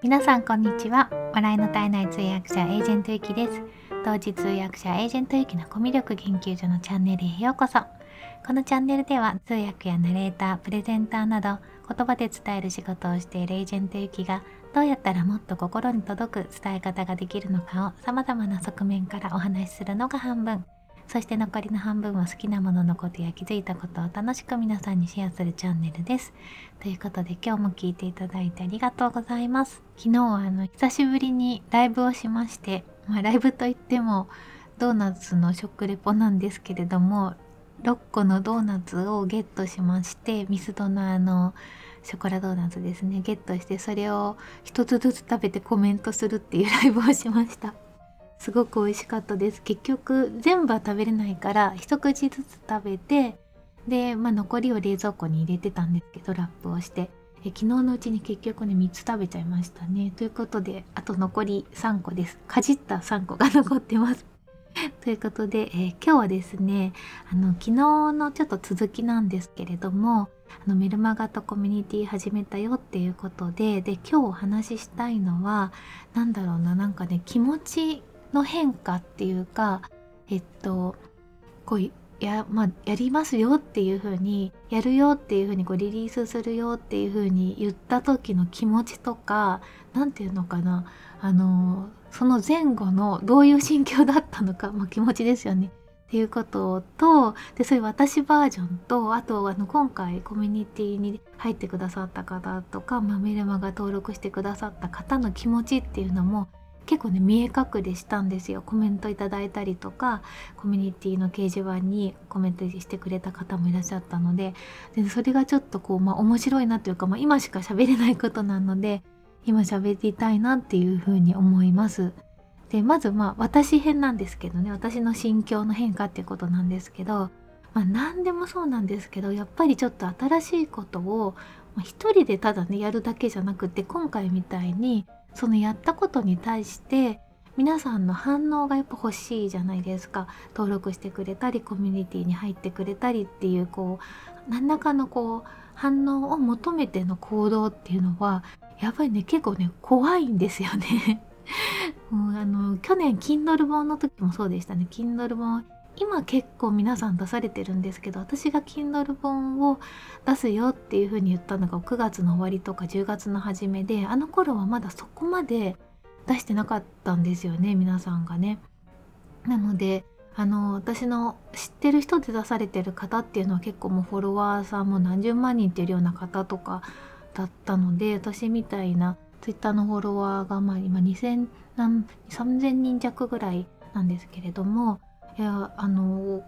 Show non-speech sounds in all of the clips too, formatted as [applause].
皆さんこんにちは。笑いの絶えない通訳者エージェントゆきです。同時通訳者エージェントゆきのコミュ力研究所のチャンネルへようこそ。このチャンネルでは通訳やナレータープレゼンターなど言葉で伝える仕事をしているエージェントゆきがどうやったらもっと心に届く伝え方ができるのかを様々な側面からお話しするのが半分。そして残りの半分は好きなもののことや気づいたことを楽しく皆さんにシェアするチャンネルです。ということで今日も聞いていただいてありがとうございます。昨日はあの久しぶりにライブをしまして、まあ、ライブといってもドーナツの食レポなんですけれども6個のドーナツをゲットしましてミスドのあのショコラドーナツですねゲットしてそれを一つずつ食べてコメントするっていうライブをしましたすごく美味しかったです。結局全部は食べれないから一口ずつ食べてで、まあ、残りを冷蔵庫に入れてたんですけどラップをして。え昨日のうちに結局ね3つ食べちゃいましたね。ということであと残り3個です。かじった3個が残ってます。[laughs] ということで、えー、今日はですねあの昨日のちょっと続きなんですけれどもあのメルマガとコミュニティ始めたよっていうことでで今日お話ししたいのは何だろうななんかね気持ちの変化っていうかえっとこうや,、まあ、やりますよっていう風にやるよっていう風にこうリリースするよっていう風に言った時の気持ちとか何て言うのかなあのその前後のどういう心境だったのか、まあ、気持ちですよね。っていうこととでそういう私バージョンとあとあの今回コミュニティに入ってくださった方とか、まあ、メルマが登録してくださった方の気持ちっていうのも結構ね見え隠れしたんですよコメントいただいたりとかコミュニティの掲示板にコメントしてくれた方もいらっしゃったのででそれがちょっとこう、まあ、面白いなというか、まあ、今しか喋れないことなので今喋りたいなっていうふうに思います。でまずまあ私編なんですけどね私の心境の変化っていうことなんですけど、まあ、何でもそうなんですけどやっぱりちょっと新しいことを一人でただねやるだけじゃなくて今回みたいにそのやったことに対して皆さんの反応がやっぱ欲しいじゃないですか。登録してくれたりコミュニティに入ってくれたりっていうこう何らかのこう反応を求めての行動っていうのはやっぱりね結構ね怖いんですよね。[laughs] もうあの去年 Kindle 本の時もそうでしたね。Kindle 本今結構皆さん出されてるんですけど私が Kindle 本を出すよっていう風に言ったのが9月の終わりとか10月の初めであの頃はまだそこまで出してなかったんですよね皆さんがね。なのであの私の知ってる人で出されてる方っていうのは結構もうフォロワーさんも何十万人っていうような方とかだったので私みたいな Twitter のフォロワーがまあ今2000何3000人弱ぐらいなんですけれどもいやあの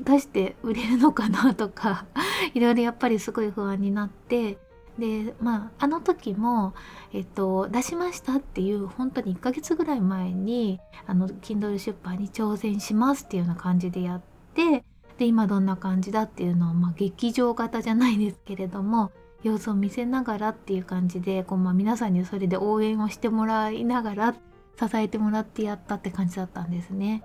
出して売れるのかなとか [laughs] いろいろやっぱりすごい不安になってでまああの時も、えっと、出しましたっていう本当に1ヶ月ぐらい前にあの Kindle 出版に挑戦しますっていうような感じでやってで今どんな感じだっていうのを、まあ、劇場型じゃないですけれども様子を見せながらっていう感じでこう、まあ、皆さんにそれで応援をしてもらいながら支えてもらってやったって感じだったんですね。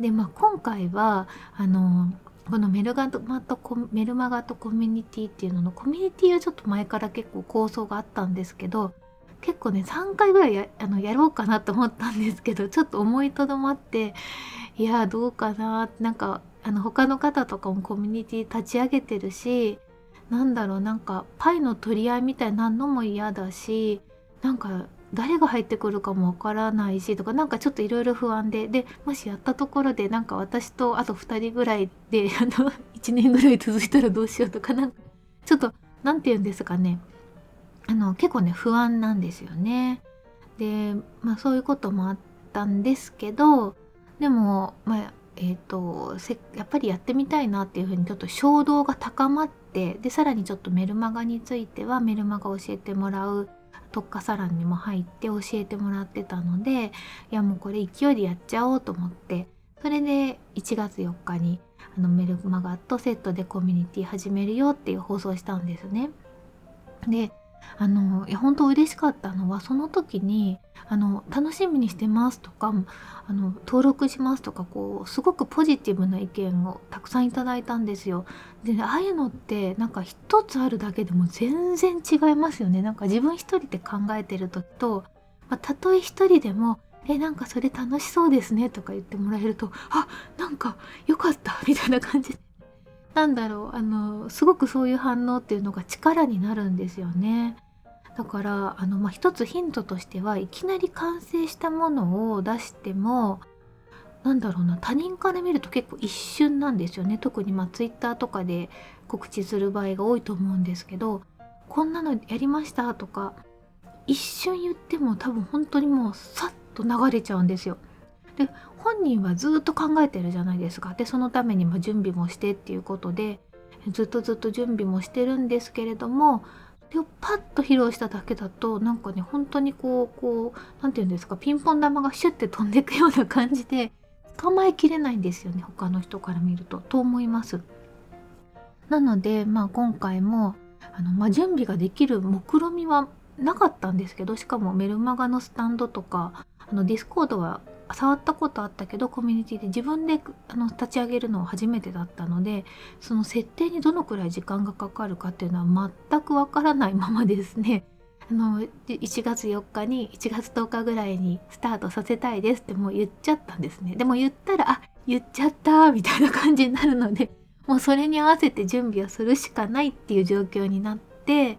で、まあ、今回はあのこのメルガマとメルマガとコミュニティっていうののコミュニティはちょっと前から結構構想があったんですけど結構ね3回ぐらいやあのやろうかなと思ったんですけどちょっと思いとどまっていやどうかななんかあの他の方とかもコミュニティ立ち上げてるしなんだろうなんかパイの取り合いみたいなのも嫌だしなんか誰が入ってくるかもわからないしとかなんかちょっといろいろ不安ででもしやったところでなんか私とあと2人ぐらいで [laughs] あの1年ぐらい続いたらどうしようとかなんかちょっと何て言うんですかねあの結構ね不安なんですよね。でまあそういうこともあったんですけどでもまあえーと、やっぱりやってみたいなっていうふうにちょっと衝動が高まってでさらにちょっとメルマガについてはメルマガ教えてもらう特化サロンにも入って教えてもらってたのでいやもうこれ勢いでやっちゃおうと思ってそれで1月4日にあのメルマガとセットでコミュニティ始めるよっていう放送したんですね。であのいや本当嬉しかったのはその時にあの楽しみにしてますとかあの登録しますとかこうすごくポジティブな意見をたくさんいただいたんですよ。でああいうのってなんか一つあるだけでも全然違いますよね。なんか自分一人で考えてる時とまあ、たとえ一人でも「えなんかそれ楽しそうですね」とか言ってもらえると「あなんかよかった」みたいな感じでなんだろうあのすごくそういう反応っていうのが力になるんですよね。だからあの、まあ、一つヒントとしてはいきなり完成したものを出してもなんだろうな他人から見ると結構一瞬なんですよね特にまあ Twitter とかで告知する場合が多いと思うんですけどこんなのやりましたとか一瞬言っても多分本当にもうさっと流れちゃうんですよ。で本人はずっと考えてるじゃないですか。でそのためにま準備もしてっていうことでずっとずっと準備もしてるんですけれどもそれをパッと披露しただけだとなんかね本当にこうこう何て言うんですかピンポン玉がシュッて飛んでいくような感じで捕まえきれないんですよね他の人から見るとと思います。なのでまあ今回もあの、まあ、準備ができる目論見はなかったんですけどしかもメルマガのスタンドとかあの Discordは触ったことあったけどコミュニティで自分であの立ち上げるのは初めてだったのでその設定にどのくらい時間がかかるかっていうのは全くわからないままですね。[laughs] あの1月4日に1月10日ぐらいにスタートさせたいですってもう言っちゃったんですね。でも言ったらあ言っちゃったみたいな感じになるのでもうそれに合わせて準備をするしかないっていう状況になって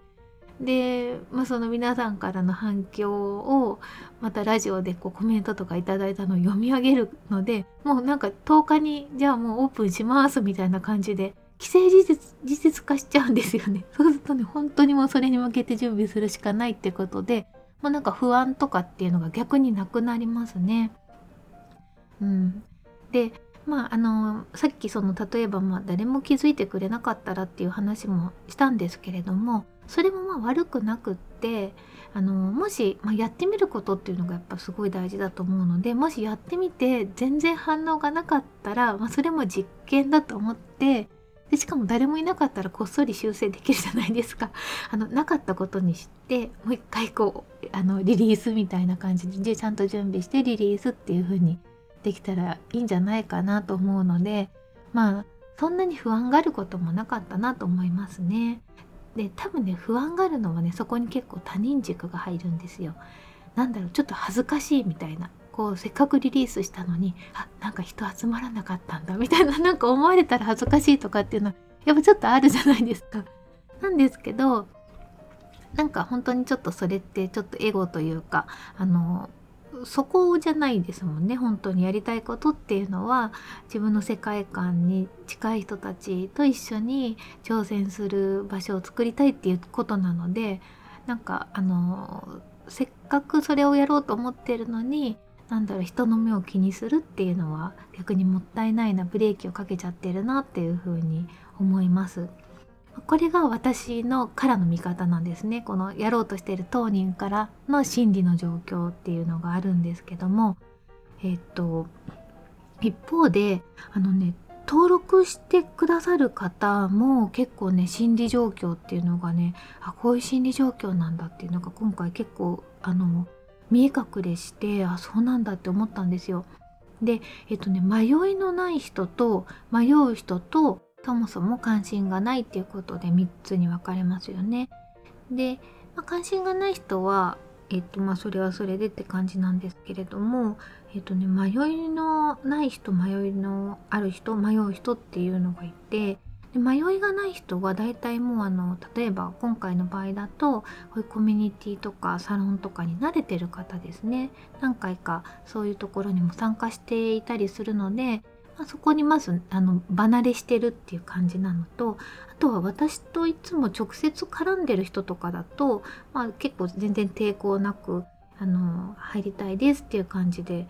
で、まあ、その皆さんからの反響をまたラジオでこうコメントとかいただいたのを読み上げるのでもうなんか10日にじゃあもうオープンしますみたいな感じで既成事実事実化しちゃうんですよね。[laughs] そうするとね本当にもうそれに向けて準備するしかないってことでもうなんか不安とかっていうのが逆になくなりますね。うん、でまああのさっきその例えばまあ誰も気づいてくれなかったらっていう話もしたんですけれどもそれもまあ悪くなくってあのもし、まあ、やってみることっていうのがやっぱすごい大事だと思うのでもしやってみて全然反応がなかったら、まあ、それも実験だと思ってでしかも誰もいなかったらこっそり修正できるじゃないですか。[laughs] あのなかったことにしてもう一回こうあのリリースみたいな感じでちゃんと準備してリリースっていう風にできたらいいんじゃないかなと思うのでまあそんなに不安があることもなかったなと思いますね。で多分ね不安があるのはねそこに結構他人軸が入るんですよ。なんだろうちょっと恥ずかしいみたいなこうせっかくリリースしたのにあなんか人集まらなかったんだみたいななんか思われたら恥ずかしいとかっていうのはやっぱちょっとあるじゃないですか。なんですけどなんか本当にちょっとそれってちょっとエゴというかあのそこじゃないですもんね本当にやりたいことっていうのは自分の世界観に近い人たちと一緒に挑戦する場所を作りたいっていうことなのでなんかあのせっかくそれをやろうと思ってるのになんだろう人の目を気にするっていうのは逆にもったいないなブレーキをかけちゃってるなっていうふうに思います。これが私のからの見方なんですねこのやろうとしている当人からの心理の状況っていうのがあるんですけどもえっと一方であのね登録してくださる方も結構ね心理状況っていうのがねあこういう心理状況なんだっていうのが今回結構あの見え隠れしてあそうなんだって思ったんですよ。でえっとね迷いのない人と迷う人とそもそも関心がないっていうことで3つに分かれますよね。で、まあ、関心がない人は、えっとまあ、それはそれでって感じなんですけれども、えっとね、迷いのない人迷いのある人迷う人っていうのがいてで迷いがない人は大体もうあの例えば今回の場合だとこういうコミュニティとかサロンとかに慣れてる方ですね何回かそういうところにも参加していたりするのでまあ、そこにまずあの離れしてるっていう感じなのとあとは私といつも直接絡んでる人とかだと、まあ、結構全然抵抗なくあの入りたいですっていう感じで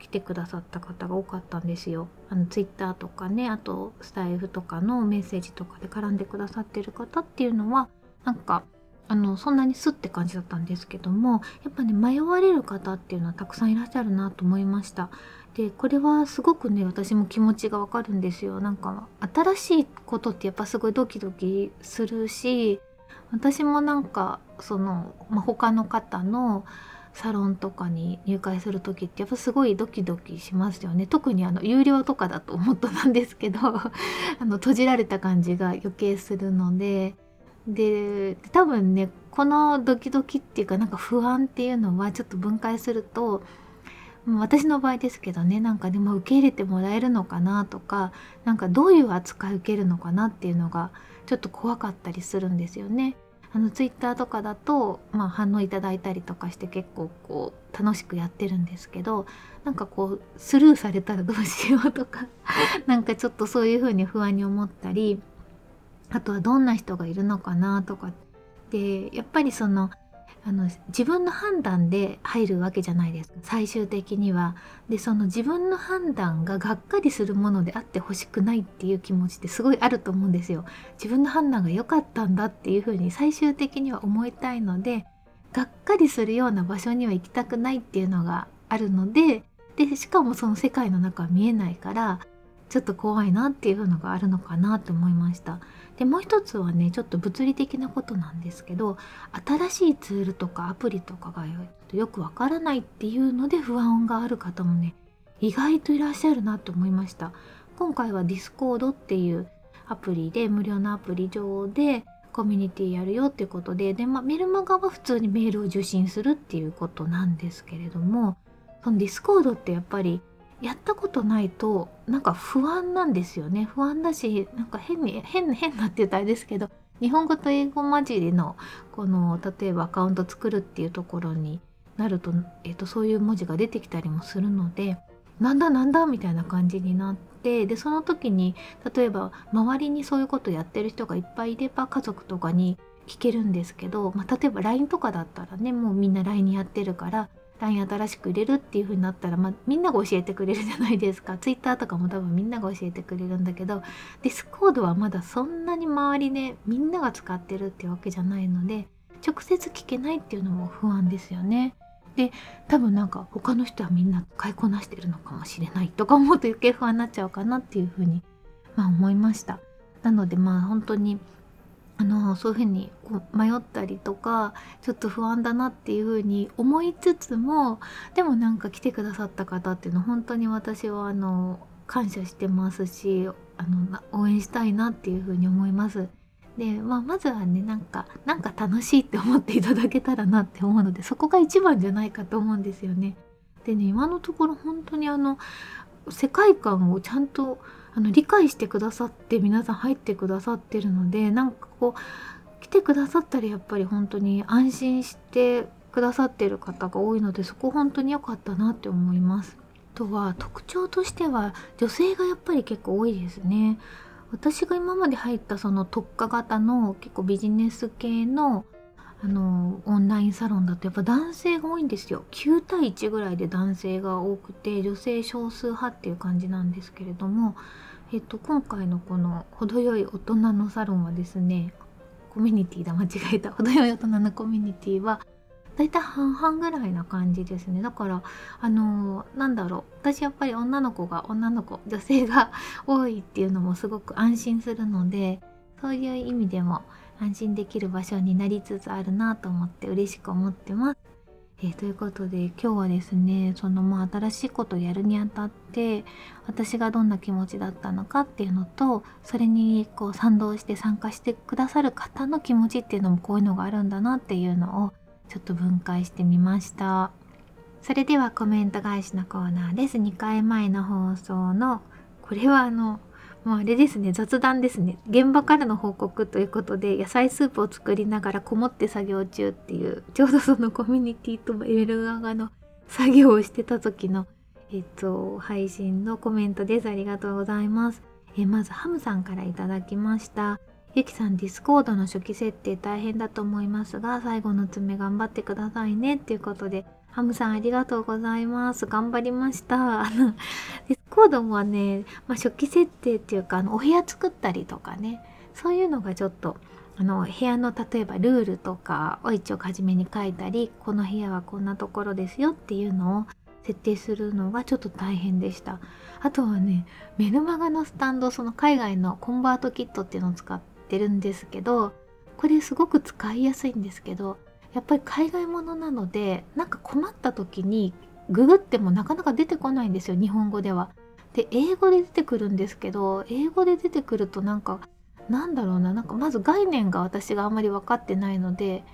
来てくださった方が多かったんですよ。あのツイッターとかねあとスタイフとかのメッセージとかで絡んでくださってる方っていうのはなんかあのそんなにスッって感じだったんですけどもやっぱね迷われる方っていうのはたくさんいらっしゃるなと思いました。でこれはすごくね私も気持ちがわかるんですよ。なんか新しいことってやっぱすごいドキドキするし私もなんかその、まあ、他の方のサロンとかに入会する時ってやっぱすごいドキドキしますよね。特にあの有料とかだともっとなんですけど [laughs] あの閉じられた感じが余計するので。で多分ねこのドキドキっていうかなんか不安っていうのはちょっと分解すると私の場合ですけどねなんかでも受け入れてもらえるのかなとかなんかどういう扱い受けるのかなっていうのがちょっと怖かったりするんですよね。あのツイッターとかだと、まあ、反応いただいたりとかして結構こう楽しくやってるんですけどなんかこうスルーされたらどうしようとか [laughs] なんかちょっとそういうふうに不安に思ったりあとはどんな人がいるのかなとかでやっぱりそのあの自分の判断で入るわけじゃないですか最終的には。でその自分の判断ががっかりするものであってほしくないっていう気持ちってすごいあると思うんですよ。自分の判断が良かったんだっていうふうに最終的には思いたいのでがっかりするような場所には行きたくないっていうのがあるのででしかもその世界の中は見えないからちょっと怖いなっていうのがあるのかなと思いました。でもう一つはねちょっと物理的なことなんですけど新しいツールとかアプリとかがよくわからないっていうので不安がある方もね意外といらっしゃるなと思いました。今回は Discord っていうアプリで無料のアプリ上でコミュニティやるよっていうことでで、まあ、メルマガは普通にメールを受信するっていうことなんですけれどもその Discord ってやっぱりやったことないとなんか不安なんですよね。不安だしなんか変に変な変なって言ったらあれですけど日本語と英語混じりのこの例えばアカウント作るっていうところになると,、えーと、そういう文字が出てきたりもするのでなんだなんだみたいな感じになってでその時に例えば周りにそういうことやってる人がいっぱいいれば家族とかに聞けるんですけど、まあ、例えば LINE とかだったらねもうみんな LINE やってるから LINE 新しく入れるっていう風になったら、まあ、みんなが教えてくれるじゃないですか [laughs] Twitter とかも多分みんなが教えてくれるんだけど Discord はまだそんなに周りでみんなが使ってるってわけじゃないので直接聞けないっていうのも不安ですよね。で多分なんか他の人はみんな使いこなしてるのかもしれないとか思うと余計不安になっちゃうかなっていうふうに、まあ、思いました。なのでまあ本当にあのそういうふうにこう迷ったりとかちょっと不安だなっていうふうに思いつつもでもなんか来てくださった方っていうのは本当に私はあの感謝してますしあの応援したいなっていうふうに思います。で、まあ、まずはねなんかなんか楽しいって思っていただけたらなって思うのでそこが一番じゃないかと思うんですよね。でね今のところ本当にあの世界観をちゃんとあの理解してくださって皆さん入ってくださってるのでなんかこう来てくださったらやっぱり本当に安心してくださってる方が多いのでそこ本当に良かったなって思います。あとは特徴としては女性がやっぱり結構多いですね。私が今まで入ったその特化型の結構ビジネス系のあのオンラインサロンだとやっぱ男性が多いんですよ9対1ぐらいで男性が多くて女性少数派っていう感じなんですけれども、えっと、今回のこの程よい大人のサロンはですねコミュニティだ間違えた。[laughs] 程よい大人のコミュニティはだいたい半々ぐらいな感じですね。だからあのー、なんだろう。私やっぱり女の子が女の子女性が [laughs] 多いっていうのもすごく安心するのでそういう意味でも安心できる場所になりつつあるなと思って嬉しく思ってます。えー、ということで今日はですねそのまあ新しいことをやるにあたって私がどんな気持ちだったのかっていうのとそれにこう賛同して参加してくださる方の気持ちっていうのもこういうのがあるんだなっていうのをちょっと分解してみました。それではコメント返しのコーナーです。2回前の放送のこれはあのもうあれですね雑談ですね現場からの報告ということで野菜スープを作りながらこもって作業中っていうちょうどそのコミュニティともエル側の作業をしてた時のえっと配信のコメントですありがとうございますえまずハムさんから頂きましたゆきさん Discordの初期設定大変だと思いますが最後の詰め頑張ってくださいねっていうことでハムさんありがとうございます。頑張りました。あの、コードもね、まあ、初期設定っていうか、あの、お部屋作ったりとかね、そういうのがちょっと、あの、部屋の例えばルールとかを一応初めに書いたり、この部屋はこんなところですよっていうのを設定するのがちょっと大変でした。あとはね、メルマガのスタンド、その海外のコンバートキットっていうのを使ってるんですけど、これすごく使いやすいんですけど、やっぱり海外ものなのでなんか困った時にググってもなかなか出てこないんですよ日本語では。で英語で出てくるんですけど英語で出てくるとなんかなんだろうななんかまず概念が私があんまり分かってないので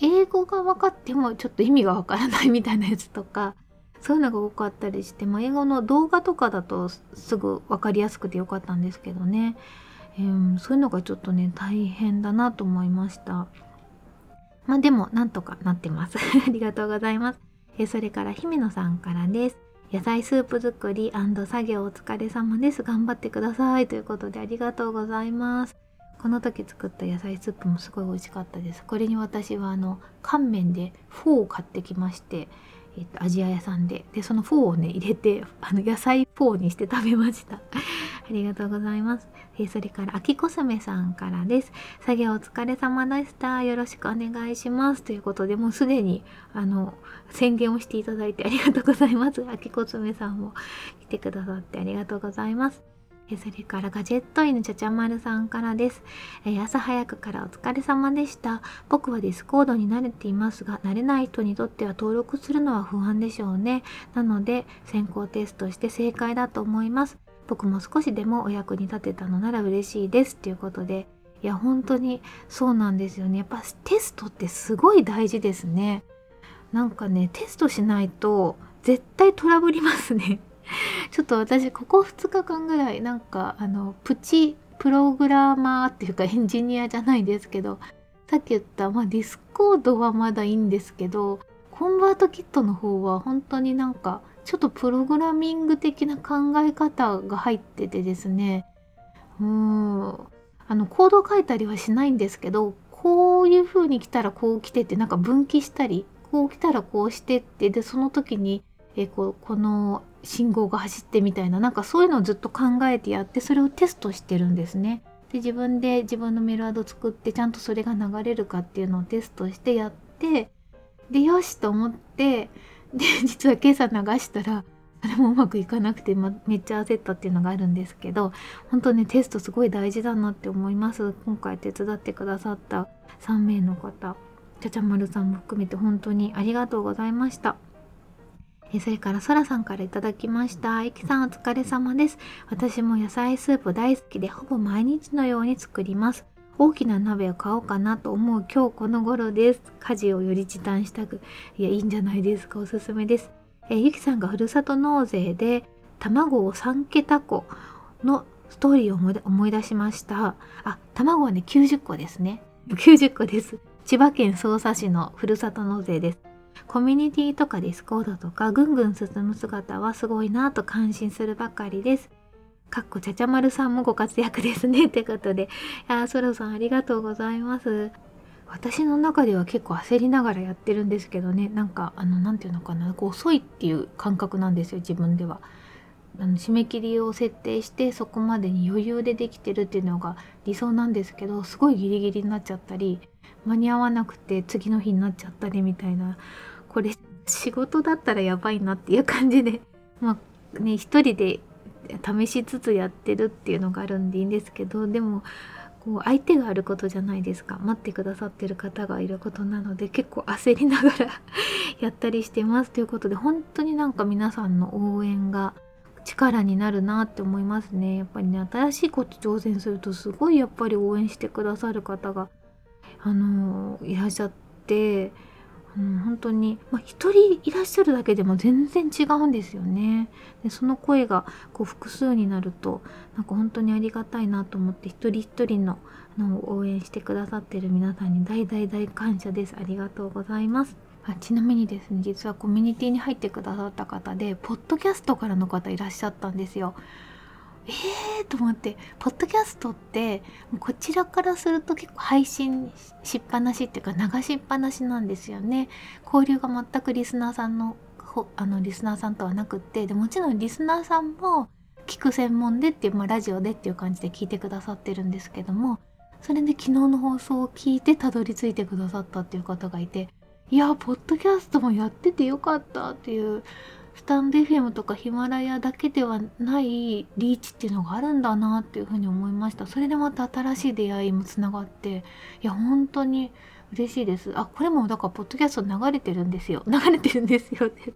英語が分かってもちょっと意味が分からないみたいなやつとかそういうのが多かったりして、まあ、英語の動画とかだとすぐ分かりやすくてよかったんですけどね、えー、そういうのがちょっとね大変だなと思いました。まあでもなんとかなってます。[laughs] ありがとうございます、え、それから姫野さんからです。野菜スープ作り作業お疲れ様です。頑張ってください。ということでありがとうございます。この時作った野菜スープもすごい美味しかったです。これに私はあの乾麺でフォーを買ってきましてえっと、アジア屋さんで。でそのフォーをね入れてあの野菜フォーにして食べました。ありがとうございます、えそれから秋コスメさんからです。作業お疲れ様でした。よろしくお願いします。ということでもうすでにあの宣言をしていただいてありがとうございます。秋コスメさんも来てくださってありがとうございます。それからガジェット犬ちゃちゃまるさんからです、えー、朝早くからお疲れ様でした。僕は Discordに慣れていますが、慣れない人にとっては登録するのは不安でしょうね。なので、先行テストして正解だと思います。僕も少しでもお役に立てたのなら嬉しいです。ということで、いや、本当にそうなんですよね。やっぱテストってすごい大事ですね。なんかね、テストしないと絶対トラブりますね。[laughs] ちょっと私ここ2日間ぐらいなんかあのプチプログラマーっていうかエンジニアじゃないですけどさっき言った、まあ、 Discordはまだいいんですけど ConvertKitの方は本当になんかちょっとプログラミング的な考え方が入っててですねうんあのコードを書いたりはしないんですけどこういう風に来たらこう来てってなんか分岐したりこう来たらこうしてってでその時にえここの信号が走ってみたいななんかそういうのをずっと考えてやってそれをテストしてるんですね。で自分で自分のメールアド作ってちゃんとそれが流れるかっていうのをテストしてやってでよしと思ってで [laughs] 実は今朝流したらそれもうまくいかなくて、ま、めっちゃ焦ったっていうのがあるんですけど本当ねテストすごい大事だなって思います今回手伝ってくださった3名の方ちゃちゃまるさんも含めて本当にありがとうございましたえ。それからそらさんから頂きました。えきさんお疲れ様です。私も野菜スープ大好きでほぼ毎日のように作ります。大きな鍋を買おうかなと思う今日この頃です。家事をより時短したく。いや、いいんじゃないですか。おすすめです。えゆきさんがふるさと納税で卵を3桁個のストーリーを思い出しました。あ、卵はね、90個ですね。90個です。千葉県匝瑳市のふるさと納税です。コミュニティとか Discordとかぐんぐん進む姿はすごいなと感心するばかりです。かっこちゃちゃまるさんもご活躍ですね。ってことで、あそろさんありがとうございます。私の中では結構焦りながらやってるんですけどね、なんかあの、なんていうのかな、こう遅いっていう感覚なんですよ、自分では。あの締め切りを設定してそこまでに余裕でできてるっていうのが理想なんですけどすごいギリギリになっちゃったり間に合わなくて次の日になっちゃったりみたいな。これ仕事だったらやばいなっていう感じで。まあね一人で試しつつやってるっていうのがあるんでいいんですけどでもこう相手があることじゃないですか。待ってくださってる方がいることなので結構焦りながらやったりしてますということで本当になんか皆さんの応援が力になるなって思いますね。やっぱりね新しいこと挑戦するとすごいやっぱり応援してくださる方があのいらっしゃってうん、本当に、まあ、人いらっしゃるだけでも全然違うんですよね。でその声がこう複数になるとなんか本当にありがたいなと思って一人一人のの応援してくださってる皆さんに大大大感謝です。ありがとうございます。あちなみにですね実はコミュニティに入ってくださった方でポッドキャストからの方いらっしゃったんですよ。えーと思ってポッドキャストってこちらからすると結構配信しっぱなしっていうか流しっぱなしなんですよね。交流が全くリスナーさんのあのリスナーさんとはなくってでもちろんリスナーさんも聞く専門でっていう、まあ、ラジオでっていう感じで聞いてくださってるんですけどもそれで昨日の放送を聞いてたどり着いてくださったっていう方がいていやポッドキャストもやっててよかったっていうスタンド FM とかヒマラヤだけではないリーチっていうのがあるんだなっていうふうに思いました。それでまた新しい出会いもつながっていや本当に嬉しいです。あこれもだからポッドキャスト流れてるんですよ。流れてるんですよって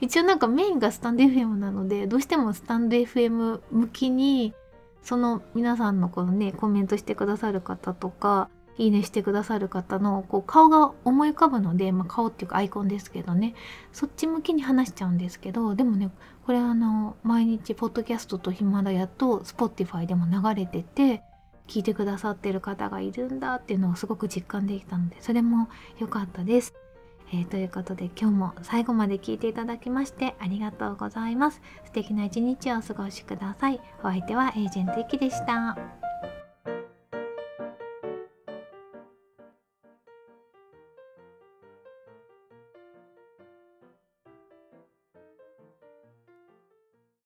一応なんかメインがスタンド FM なのでどうしてもスタンド FM 向きにその皆さんのこのねコメントしてくださる方とかいいねしてくださる方のこう顔が思い浮かぶので、まあ、顔っていうかアイコンですけどねそっち向きに話しちゃうんですけどでもねこれあの毎日ポッドキャストとヒマラヤと Spotify でも流れてて聞いてくださってる方がいるんだっていうのをすごく実感できたのでそれも良かったです。えー、ということで今日も最後まで聞いていただきましてありがとうございます。素敵な一日をお過ごしください。お相手はエージェントイキでした。